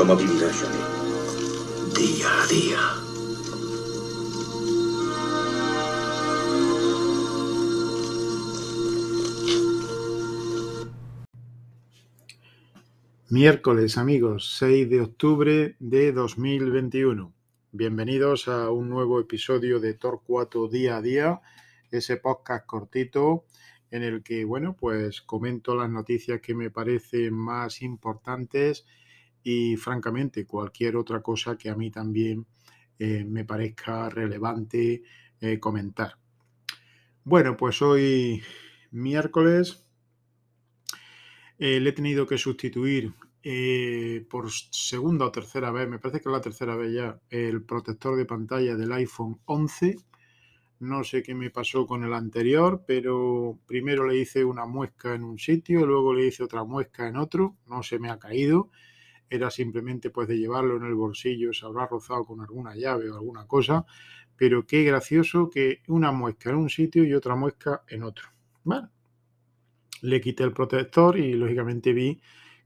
¿Cómo vivirá Johnny? Día a día. Miércoles, amigos, 6 de octubre de 2021. Bienvenidos a un nuevo episodio de Torcuato Día a Día, ese podcast cortito en el que, bueno, pues comento las noticias que me parecen más importantes y, francamente, cualquier otra cosa que a mí también eh, me parezca relevante eh, comentar. Bueno, pues hoy miércoles eh, le he tenido que sustituir por segunda o tercera vez, me parece que es la tercera vez ya, el protector de pantalla del iPhone 11. No sé qué me pasó con el anterior, pero primero le hice una muesca en un sitio, luego le hice otra muesca en otro, no se me ha caído. Era simplemente pues de llevarlo en el bolsillo, se habrá rozado con alguna llave o alguna cosa, pero qué gracioso que una muesca en un sitio y otra muesca en otro. Bueno, le quité el protector y lógicamente vi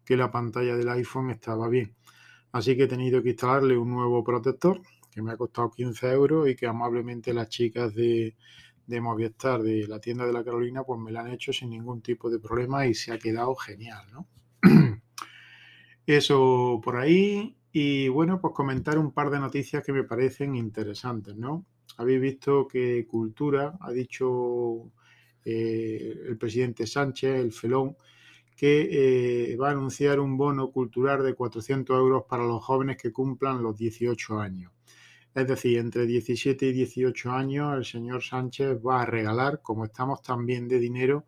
que la pantalla del iPhone estaba bien. Así que he tenido que instalarle un nuevo protector que me ha costado 15 euros y que amablemente las chicas de, de Movistar de la tienda de la Carolina pues me la han hecho sin ningún tipo de problema y se ha quedado genial, ¿no? Eso por ahí y bueno, pues comentar un par de noticias que me parecen interesantes, ¿no? Habéis visto que Cultura ha dicho eh, el presidente Sánchez, el felón, que eh, va a anunciar un bono cultural de 400 euros para los jóvenes que cumplan los 18 años. Es decir, entre 17 y 18 años el señor Sánchez va a regalar, como estamos también de dinero,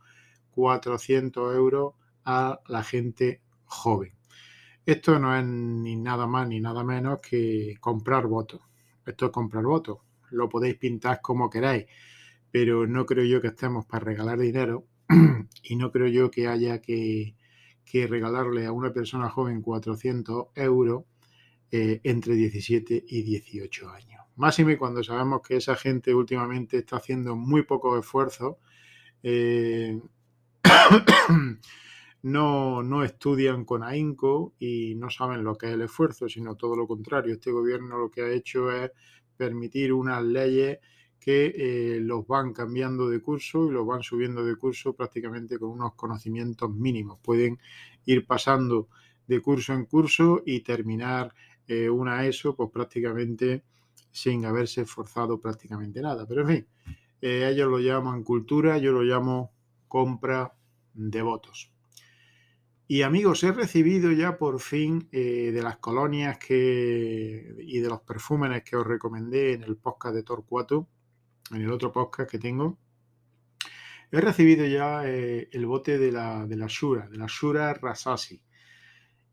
400 euros a la gente joven. Esto no es ni nada más ni nada menos que comprar votos. Esto es comprar votos. Lo podéis pintar como queráis pero no creo yo que estemos para regalar dinero y no creo yo que haya que, regalarle a una persona joven 400 euros eh, entre 17 y 18 años. Máxime cuando sabemos que esa gente últimamente está haciendo muy pocos esfuerzos, eh, no, no estudian con ahínco y no saben lo que es el esfuerzo, sino todo lo contrario. Este gobierno lo que ha hecho es permitir unas leyes que eh, los van cambiando de curso y los van subiendo de curso prácticamente con unos conocimientos mínimos. Pueden ir pasando de curso en curso y terminar eh, una ESO pues prácticamente sin haberse esforzado prácticamente nada. Pero en fin, eh, ellos lo llaman cultura, yo lo llamo compra de votos. Y amigos, he recibido ya por fin de las colonias que, y de los perfúmenes que os recomendé en el podcast de Torcuato, en el otro podcast que tengo, he recibido ya eh, el bote de la, de la Shura, de la Shura Rasasi.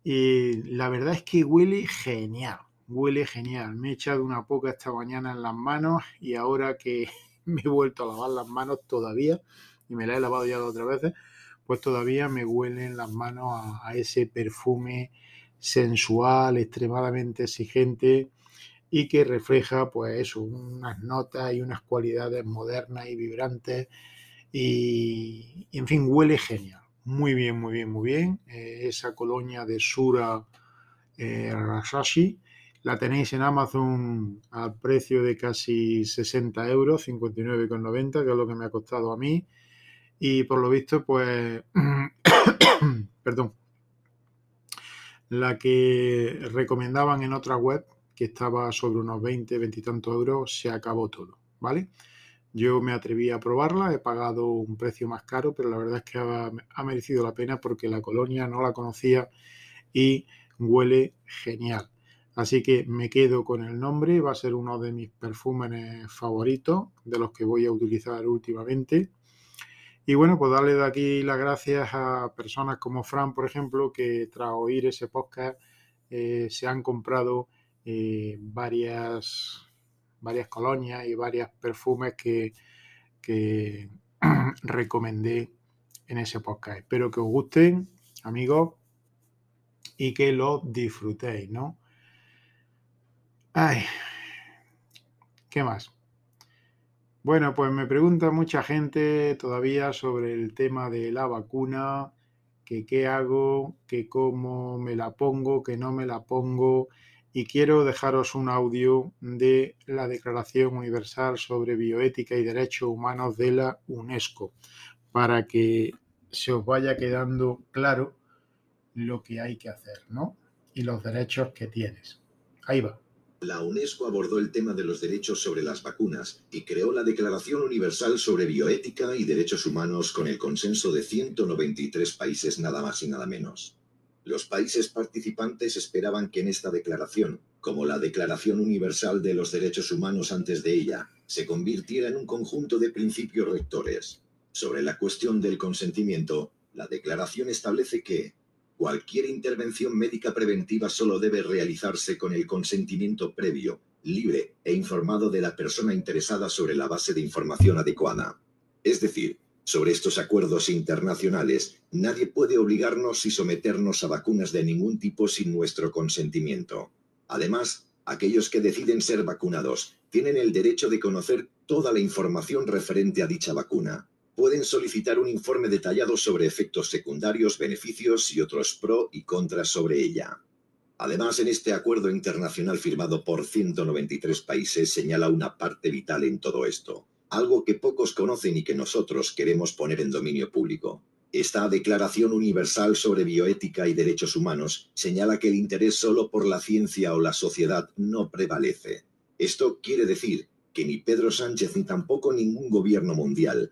Y la verdad es que huele genial, huele genial. Me he echado una poca esta mañana en las manos y ahora que me he vuelto a lavar las manos todavía, y me la he lavado ya otras veces, pues todavía me huelen las manos a, ese perfume sensual, extremadamente exigente y que refleja pues unas notas y unas cualidades modernas y vibrantes y, en fin, huele genial. Muy bien, muy bien, muy bien. Eh, esa colonia de Sura eh, la tenéis en Amazon al precio de casi 60 euros, 59,90, que es lo que me ha costado a mí. Y por lo visto, pues, perdón, la que recomendaban en otra web, que estaba sobre unos 20, 20 y tantos euros, se acabó todo, ¿vale? Yo me atreví a probarla, he pagado un precio más caro, pero la verdad es que ha, merecido la pena porque la colonia no la conocía y huele genial. Así que me quedo con el nombre, va a ser uno de mis perfumes favoritos, de los que voy a utilizar últimamente. Y bueno, pues darle de aquí las gracias a personas como Fran, por ejemplo, que tras oír ese podcast eh, se han comprado eh, varias, varias colonias y varios perfumes que, que recomendé en ese podcast. Espero que os gusten, amigos, y que lo disfrutéis, ¿no? Ay, ¿qué más? Bueno, pues me pregunta mucha gente todavía sobre el tema de la vacuna que qué hago, que cómo me la pongo, que no me la pongo. Y quiero dejaros un audio de la Declaración Universal sobre Bioética y Derechos Humanos de la UNESCO para que se os vaya quedando claro lo que hay que hacer, ¿no? Y los derechos que tienes. Ahí va. La UNESCO abordó el tema de los derechos sobre las vacunas y creó la Declaración Universal sobre Bioética y Derechos Humanos con el consenso de 193 países nada más y nada menos. Los países participantes esperaban que en esta declaración, como la Declaración Universal de los Derechos Humanos antes de ella, se convirtiera en un conjunto de principios rectores. Sobre la cuestión del consentimiento, la declaración establece que, Cualquier intervención médica preventiva solo debe realizarse con el consentimiento previo, libre e informado de la persona interesada sobre la base de información adecuada. Es decir, sobre estos acuerdos internacionales, nadie puede obligarnos y someternos a vacunas de ningún tipo sin nuestro consentimiento. Además, aquellos que deciden ser vacunados tienen el derecho de conocer toda la información referente a dicha vacuna pueden solicitar un informe detallado sobre efectos secundarios, beneficios y otros pro y contras sobre ella. Además, en este acuerdo internacional firmado por 193 países señala una parte vital en todo esto, algo que pocos conocen y que nosotros queremos poner en dominio público. Esta Declaración Universal sobre Bioética y Derechos Humanos señala que el interés solo por la ciencia o la sociedad no prevalece. Esto quiere decir que ni Pedro Sánchez ni tampoco ningún gobierno mundial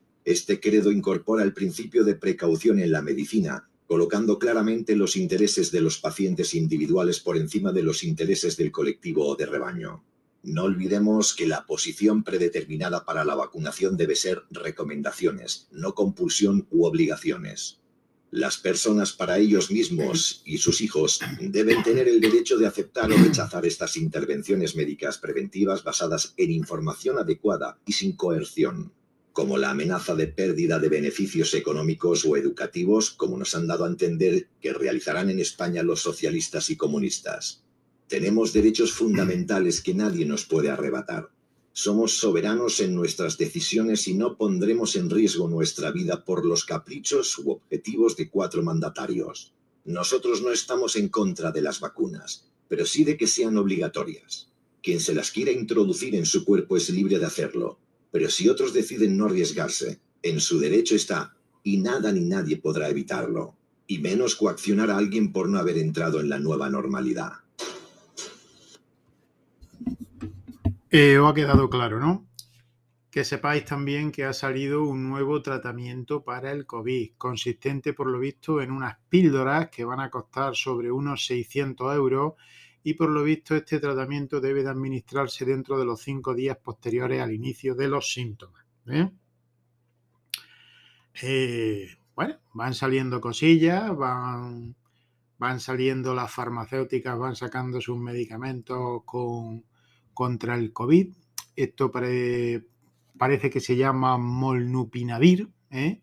este credo incorpora el principio de precaución en la medicina, colocando claramente los intereses de los pacientes individuales por encima de los intereses del colectivo o de rebaño. No olvidemos que la posición predeterminada para la vacunación debe ser recomendaciones, no compulsión u obligaciones. Las personas para ellos mismos y sus hijos deben tener el derecho de aceptar o rechazar estas intervenciones médicas preventivas basadas en información adecuada y sin coerción como la amenaza de pérdida de beneficios económicos o educativos, como nos han dado a entender que realizarán en España los socialistas y comunistas. Tenemos derechos fundamentales que nadie nos puede arrebatar. Somos soberanos en nuestras decisiones y no pondremos en riesgo nuestra vida por los caprichos u objetivos de cuatro mandatarios. Nosotros no estamos en contra de las vacunas, pero sí de que sean obligatorias. Quien se las quiera introducir en su cuerpo es libre de hacerlo, pero si otros deciden no arriesgarse, en su derecho está, y nada ni nadie podrá evitarlo, y menos coaccionar a alguien por no haber entrado en la nueva normalidad. Eh, os ha quedado claro, ¿no? Que sepáis también que ha salido un nuevo tratamiento para el COVID, consistente por lo visto en unas píldoras que van a costar sobre unos 600 euros y por lo visto este tratamiento debe de administrarse dentro de los cinco días posteriores al inicio de los síntomas. ¿eh? Eh, bueno, van saliendo cosillas, van, van saliendo las farmacéuticas, van sacando sus medicamentos con, contra el COVID. Esto parece que se llama molnupinavir ¿eh?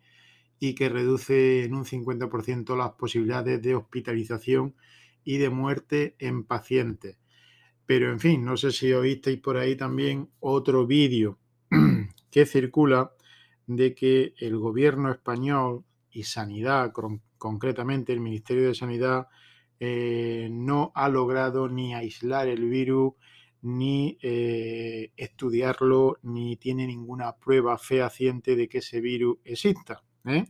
y que reduce en un 50% las posibilidades de hospitalización y de muerte en pacientes. Pero en fin, no sé si oísteis por ahí también otro vídeo que circula de que el gobierno español y Sanidad, concretamente el Ministerio de Sanidad, eh, no ha logrado ni aislar el virus, ni eh, estudiarlo, ni tiene ninguna prueba fehaciente de que ese virus exista. ¿eh?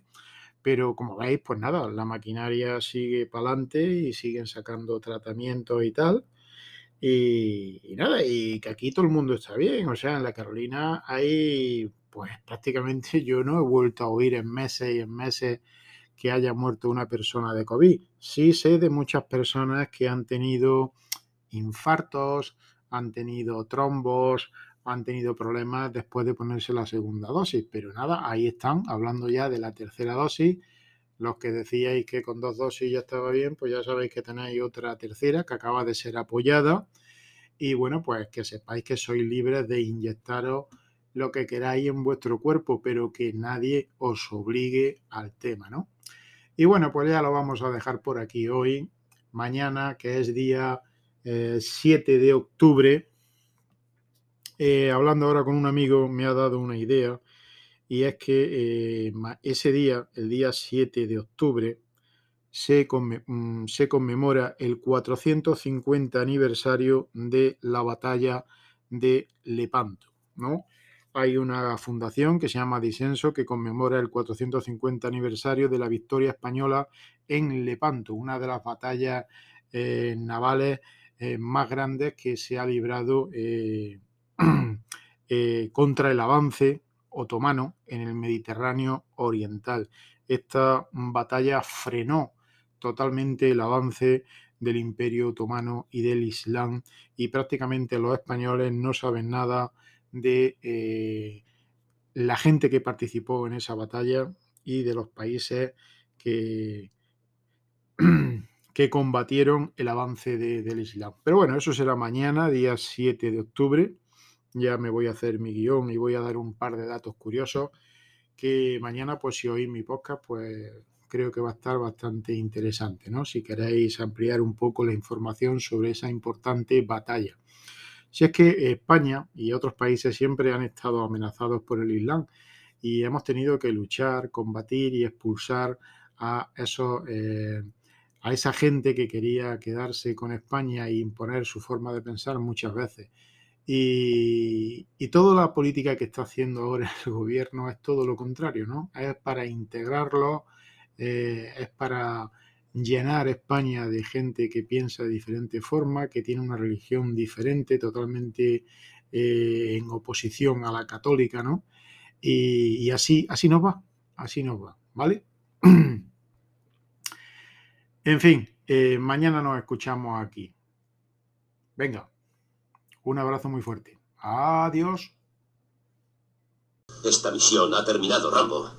Pero como veis, pues nada, la maquinaria sigue para adelante y siguen sacando tratamientos y tal. Y, nada, y que aquí todo el mundo está bien. O sea, en la Carolina hay, pues prácticamente yo no he vuelto a oír en meses y en meses que haya muerto una persona de COVID. Sí sé de muchas personas que han tenido infartos, han tenido trombos, han tenido problemas después de ponerse la segunda dosis. Pero nada, ahí están, hablando ya de la tercera dosis, los que decíais que con dos dosis ya estaba bien, pues ya sabéis que tenéis otra tercera que acaba de ser apoyada. Y bueno, pues que sepáis que sois libres de inyectaros lo que queráis en vuestro cuerpo, pero que nadie os obligue al tema, ¿no? Y bueno, pues ya lo vamos a dejar por aquí hoy. Mañana, que es día 7 eh, de octubre, eh, hablando ahora con un amigo, me ha dado una idea y es que eh, ese día, el día 7 de octubre, mm, se, conmemora el 450 aniversario de la batalla de Lepanto, ¿no? Hay una fundación que se llama Disenso que conmemora el 450 aniversario de la victoria española en Lepanto, una de las batallas eh, navales más grandes que se ha librado contra el avance otomano en el Mediterráneo oriental. Esta batalla frenó totalmente el avance del imperio otomano y del Islam y prácticamente los españoles no saben nada de eh, la gente que participó en esa batalla y de los países que, que combatieron el avance del Islam. Pero bueno, eso será mañana, día 7 de octubre ya me voy a hacer mi guion y voy a dar un par de datos curiosos que mañana, pues si oís mi podcast, pues creo que va a estar bastante interesante, ¿no? Si queréis ampliar un poco la información sobre esa importante batalla. Si es que España y otros países siempre han estado amenazados por el Islam y hemos tenido que luchar, combatir y expulsar a eh, a esa gente que quería quedarse con España e imponer su forma de pensar muchas veces. Y, toda la política que está haciendo ahora el gobierno es todo lo contrario, ¿no? Es para integrarlo, eh, es para llenar España de gente que piensa de diferente forma, que tiene una religión diferente, totalmente eh, en oposición a la católica, ¿no? Y, así, así nos va, así nos va, ¿vale? en fin, eh, mañana nos escuchamos aquí. Venga. Un abrazo muy fuerte. Adiós. Esta misión ha terminado, Rambo.